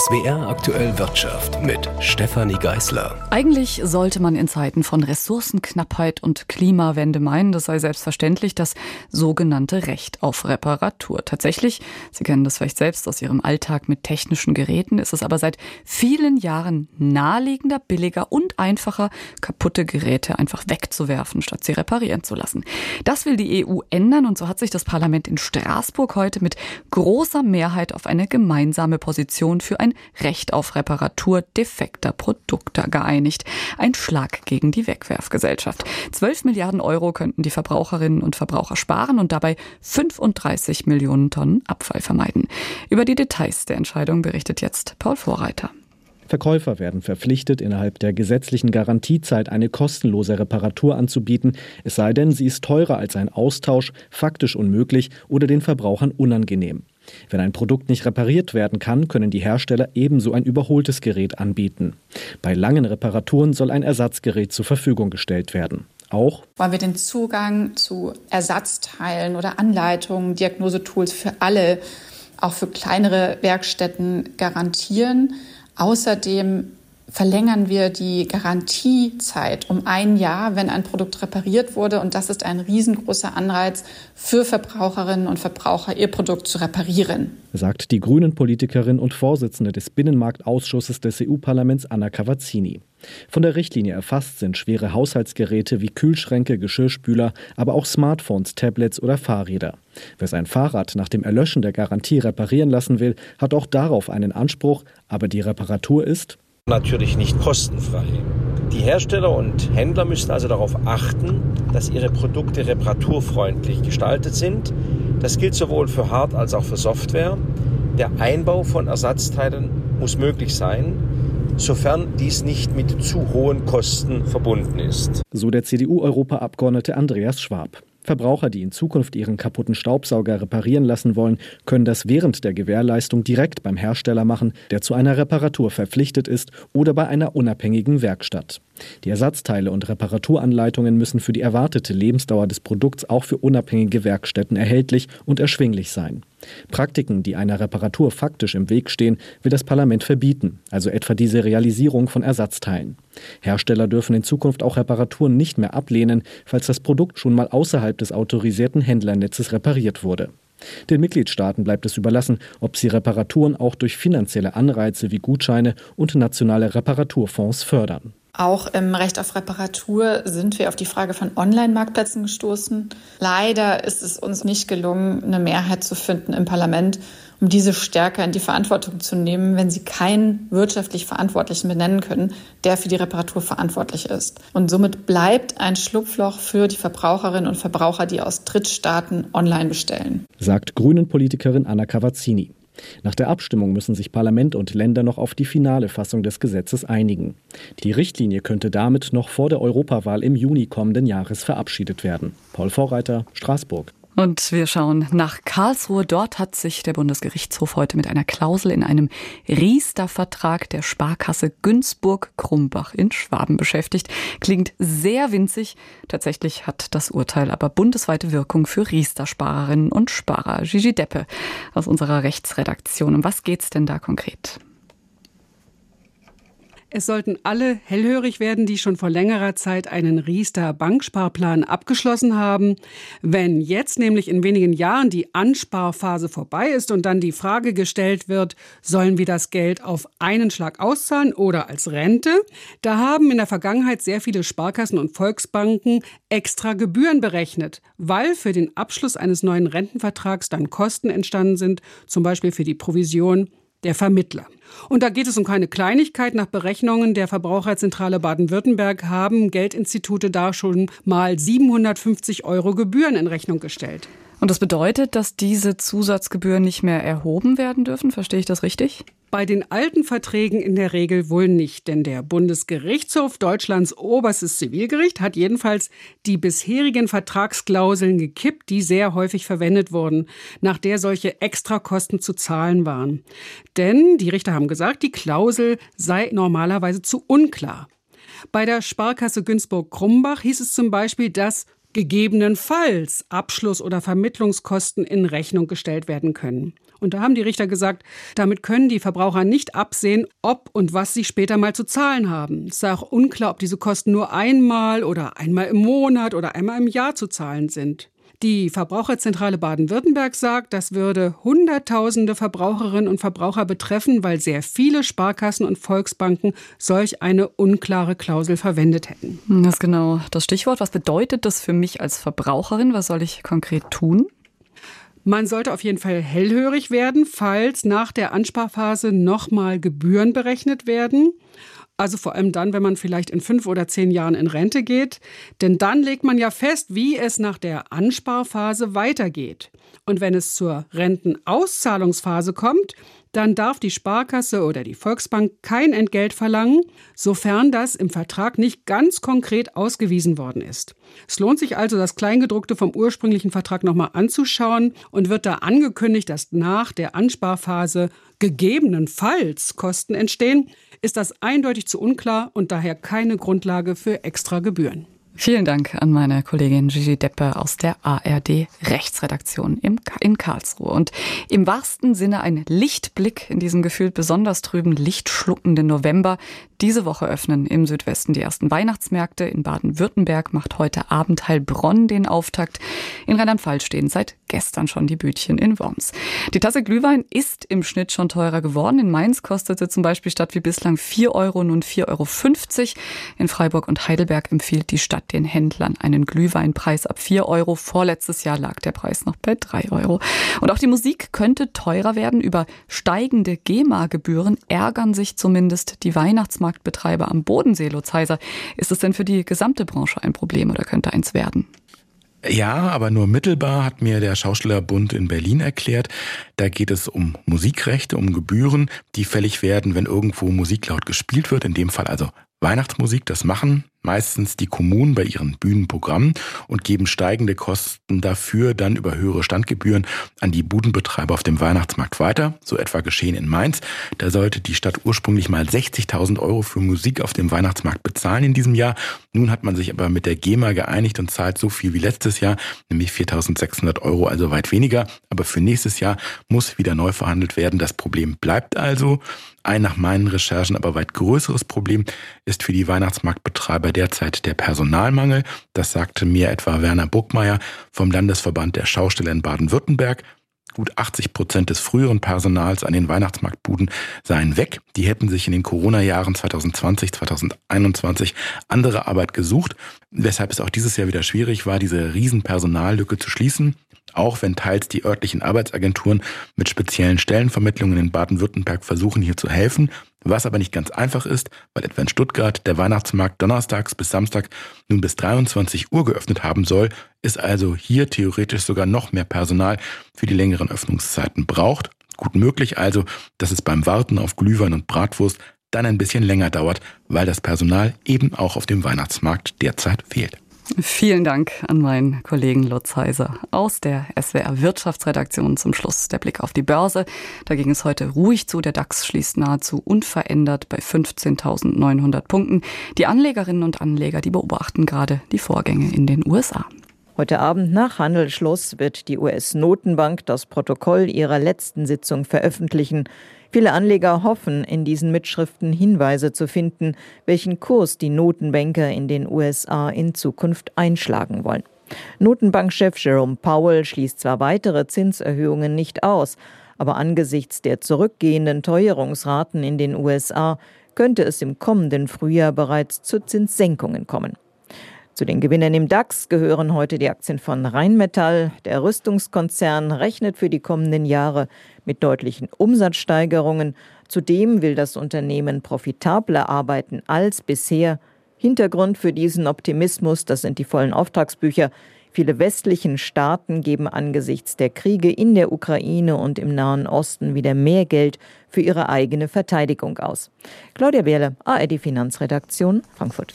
SWR aktuell Wirtschaft mit Stefanie Geißler. Eigentlich sollte man in Zeiten von Ressourcenknappheit und Klimawende meinen, das sei selbstverständlich das sogenannte Recht auf Reparatur. Tatsächlich, Sie kennen das vielleicht selbst aus Ihrem Alltag mit technischen Geräten, ist es aber seit vielen Jahren naheliegender, billiger und einfacher, kaputte Geräte einfach wegzuwerfen, statt sie reparieren zu lassen. Das will die EU ändern und so hat sich das Parlament in Straßburg heute mit großer Mehrheit auf eine gemeinsame Position für ein Recht auf Reparatur defekter Produkte geeinigt. Ein Schlag gegen die Wegwerfgesellschaft. 12 Milliarden Euro könnten die Verbraucherinnen und Verbraucher sparen und dabei 35 Millionen Tonnen Abfall vermeiden. Über die Details der Entscheidung berichtet jetzt Paul Vorreiter. Verkäufer werden verpflichtet, innerhalb der gesetzlichen Garantiezeit eine kostenlose Reparatur anzubieten, es sei denn, sie ist teurer als ein Austausch, faktisch unmöglich oder den Verbrauchern unangenehm. Wenn ein Produkt nicht repariert werden kann, können die Hersteller ebenso ein überholtes Gerät anbieten. Bei langen Reparaturen soll ein Ersatzgerät zur Verfügung gestellt werden. Auch wollen wir den Zugang zu Ersatzteilen oder Anleitungen, Diagnosetools für alle, auch für kleinere Werkstätten garantieren. Außerdem verlängern wir die Garantiezeit um ein Jahr, wenn ein Produkt repariert wurde. Und das ist ein riesengroßer Anreiz für Verbraucherinnen und Verbraucher, ihr Produkt zu reparieren. Sagt die Grünen-Politikerin und Vorsitzende des Binnenmarktausschusses des EU-Parlaments Anna Cavazzini. Von der Richtlinie erfasst sind schwere Haushaltsgeräte wie Kühlschränke, Geschirrspüler, aber auch Smartphones, Tablets oder Fahrräder. Wer sein Fahrrad nach dem Erlöschen der Garantie reparieren lassen will, hat auch darauf einen Anspruch, aber die Reparatur ist natürlich nicht kostenfrei. Die Hersteller und Händler müssen also darauf achten, dass ihre Produkte reparaturfreundlich gestaltet sind. Das gilt sowohl für Hard- als auch für Software. Der Einbau von Ersatzteilen muss möglich sein, sofern dies nicht mit zu hohen Kosten verbunden ist. So der CDU-Europaabgeordnete Andreas Schwab. Verbraucher, die in Zukunft ihren kaputten Staubsauger reparieren lassen wollen, können das während der Gewährleistung direkt beim Hersteller machen, der zu einer Reparatur verpflichtet ist oder bei einer unabhängigen Werkstatt. Die Ersatzteile und Reparaturanleitungen müssen für die erwartete Lebensdauer des Produkts auch für unabhängige Werkstätten erhältlich und erschwinglich sein. Praktiken, die einer Reparatur faktisch im Weg stehen, will das Parlament verbieten, also etwa die Serialisierung von Ersatzteilen. Hersteller dürfen in Zukunft auch Reparaturen nicht mehr ablehnen, falls das Produkt schon mal außerhalb des autorisierten Händlernetzes repariert wurde. Den Mitgliedstaaten bleibt es überlassen, ob sie Reparaturen auch durch finanzielle Anreize wie Gutscheine und nationale Reparaturfonds fördern. Auch im Recht auf Reparatur sind wir auf die Frage von Online-Marktplätzen gestoßen. Leider ist es uns nicht gelungen, eine Mehrheit zu finden im Parlament, um diese stärker in die Verantwortung zu nehmen, wenn sie keinen wirtschaftlich Verantwortlichen benennen können, der für die Reparatur verantwortlich ist. Und somit bleibt ein Schlupfloch für die Verbraucherinnen und Verbraucher, die aus Drittstaaten online bestellen. Sagt Grünen-Politikerin Anna Cavazzini. Nach der Abstimmung müssen sich Parlament und Länder noch auf die finale Fassung des Gesetzes einigen. Die Richtlinie könnte damit noch vor der Europawahl im Juni kommenden Jahres verabschiedet werden. Paul Vorreiter, Straßburg. Und wir schauen nach Karlsruhe. Dort hat sich der Bundesgerichtshof heute mit einer Klausel in einem Riester-Vertrag der Sparkasse Günzburg-Krumbach in Schwaben beschäftigt. Klingt sehr winzig. Tatsächlich hat das Urteil aber bundesweite Wirkung für Riester-Sparerinnen und Sparer. Gigi Deppe aus unserer Rechtsredaktion. Um was geht's denn da konkret? Es sollten alle hellhörig werden, die schon vor längerer Zeit einen Riester Banksparplan abgeschlossen haben. Wenn jetzt nämlich in wenigen Jahren die Ansparphase vorbei ist und dann die Frage gestellt wird, sollen wir das Geld auf einen Schlag auszahlen oder als Rente? Da haben in der Vergangenheit sehr viele Sparkassen und Volksbanken extra Gebühren berechnet, weil für den Abschluss eines neuen Rentenvertrags dann Kosten entstanden sind, zum Beispiel für die Provision der Vermittler. Und da geht es um keine Kleinigkeit. Nach Berechnungen der Verbraucherzentrale Baden-Württemberg haben Geldinstitute da schon mal 750 Euro Gebühren in Rechnung gestellt. Und das bedeutet, dass diese Zusatzgebühren nicht mehr erhoben werden dürfen? Verstehe ich das richtig? Bei den alten Verträgen in der Regel wohl nicht, denn der Bundesgerichtshof, Deutschlands oberstes Zivilgericht, hat jedenfalls die bisherigen Vertragsklauseln gekippt, die sehr häufig verwendet wurden, nach der solche Extrakosten zu zahlen waren. Denn die Richter haben gesagt, die Klausel sei normalerweise zu unklar. Bei der Sparkasse Günzburg-Krumbach hieß es zum Beispiel, dass gegebenenfalls Abschluss- oder Vermittlungskosten in Rechnung gestellt werden können. Und da haben die Richter gesagt, damit können die Verbraucher nicht absehen, ob und was sie später mal zu zahlen haben. Es sei auch unklar, ob diese Kosten nur einmal oder einmal im Monat oder einmal im Jahr zu zahlen sind. Die Verbraucherzentrale Baden-Württemberg sagt, das würde Hunderttausende Verbraucherinnen und Verbraucher betreffen, weil sehr viele Sparkassen und Volksbanken solch eine unklare Klausel verwendet hätten. Das ist genau das Stichwort. Was bedeutet das für mich als Verbraucherin? Was soll ich konkret tun? Man sollte auf jeden Fall hellhörig werden, falls nach der Ansparphase nochmal Gebühren berechnet werden. Also vor allem dann, wenn man vielleicht in fünf oder zehn Jahren in Rente geht. Denn dann legt man ja fest, wie es nach der Ansparphase weitergeht. Und wenn es zur Rentenauszahlungsphase kommt, dann darf die Sparkasse oder die Volksbank kein Entgelt verlangen, sofern das im Vertrag nicht ganz konkret ausgewiesen worden ist. Es lohnt sich also, das Kleingedruckte vom ursprünglichen Vertrag nochmal anzuschauen und wird da angekündigt, dass nach der Ansparphase gegebenenfalls Kosten entstehen, ist das eindeutig zu unklar und daher keine Grundlage für extra Gebühren. Vielen Dank an meine Kollegin Gigi Deppe aus der ARD Rechtsredaktion in Karlsruhe. Und im wahrsten Sinne ein Lichtblick in diesen gefühlt besonders trüben, lichtschluckenden November. Diese Woche öffnen im Südwesten die ersten Weihnachtsmärkte. In Baden-Württemberg macht heute Abend Heilbronn den Auftakt. In Rheinland-Pfalz stehen seit gestern schon die Bütchen in Worms. Die Tasse Glühwein ist im Schnitt schon teurer geworden. In Mainz kostete zum Beispiel statt wie bislang 4 Euro nun 4,50 Euro. In Freiburg und Heidelberg empfiehlt die Stadt den Händlern einen Glühweinpreis ab 4 Euro. Vorletztes Jahr lag der Preis noch bei 3 Euro. Und auch die Musik könnte teurer werden. Über steigende GEMA-Gebühren ärgern sich zumindest die Weihnachtsmarktbetreiber am Bodensee, Lutz Heiser. Ist es denn für die gesamte Branche ein Problem oder könnte eins werden? Ja, aber nur mittelbar hat mir der Schauspielerbund in Berlin erklärt. Da geht es um Musikrechte, um Gebühren, die fällig werden, wenn irgendwo Musik laut gespielt wird, in dem Fall also Weihnachtsmusik, das machen meistens die Kommunen bei ihren Bühnenprogrammen und geben steigende Kosten dafür dann über höhere Standgebühren an die Budenbetreiber auf dem Weihnachtsmarkt weiter. So etwa geschehen in Mainz. Da sollte die Stadt ursprünglich mal 60.000 Euro für Musik auf dem Weihnachtsmarkt bezahlen in diesem Jahr. Nun hat man sich aber mit der GEMA geeinigt und zahlt so viel wie letztes Jahr, nämlich 4.600 Euro, also weit weniger. Aber für nächstes Jahr muss wieder neu verhandelt werden. Das Problem bleibt also. Ein nach meinen Recherchen aber weit größeres Problem ist für die Weihnachtsmarktbetreiber derzeit der Personalmangel. Das sagte mir etwa Werner Burgmeier vom Landesverband der Schausteller in Baden-Württemberg. Gut 80 Prozent des früheren Personals an den Weihnachtsmarktbuden seien weg. Die hätten sich in den Corona-Jahren 2020, 2021 andere Arbeit gesucht, weshalb es auch dieses Jahr wieder schwierig war, diese Riesenpersonallücke zu schließen auch wenn teils die örtlichen Arbeitsagenturen mit speziellen Stellenvermittlungen in Baden-Württemberg versuchen hier zu helfen, was aber nicht ganz einfach ist, weil etwa in Stuttgart der Weihnachtsmarkt donnerstags bis Samstag nun bis 23 Uhr geöffnet haben soll, ist also hier theoretisch sogar noch mehr Personal für die längeren Öffnungszeiten braucht. Gut möglich also, dass es beim Warten auf Glühwein und Bratwurst dann ein bisschen länger dauert, weil das Personal eben auch auf dem Weihnachtsmarkt derzeit fehlt. Vielen Dank an meinen Kollegen Lutz Heiser aus der SWR Wirtschaftsredaktion. Zum Schluss der Blick auf die Börse. Da ging es heute ruhig zu. Der DAX schließt nahezu unverändert bei 15.900 Punkten. Die Anlegerinnen und Anleger, die beobachten gerade die Vorgänge in den USA. Heute Abend nach Handelsschluss wird die US-Notenbank das Protokoll ihrer letzten Sitzung veröffentlichen. Viele Anleger hoffen, in diesen Mitschriften Hinweise zu finden, welchen Kurs die Notenbanker in den USA in Zukunft einschlagen wollen. Notenbankchef Jerome Powell schließt zwar weitere Zinserhöhungen nicht aus, aber angesichts der zurückgehenden Teuerungsraten in den USA könnte es im kommenden Frühjahr bereits zu Zinssenkungen kommen. Zu den Gewinnern im DAX gehören heute die Aktien von Rheinmetall. Der Rüstungskonzern rechnet für die kommenden Jahre mit deutlichen Umsatzsteigerungen. Zudem will das Unternehmen profitabler arbeiten als bisher. Hintergrund für diesen Optimismus, das sind die vollen Auftragsbücher. Viele westlichen Staaten geben angesichts der Kriege in der Ukraine und im Nahen Osten wieder mehr Geld für ihre eigene Verteidigung aus. Claudia Wehrle, ARD Finanzredaktion, Frankfurt.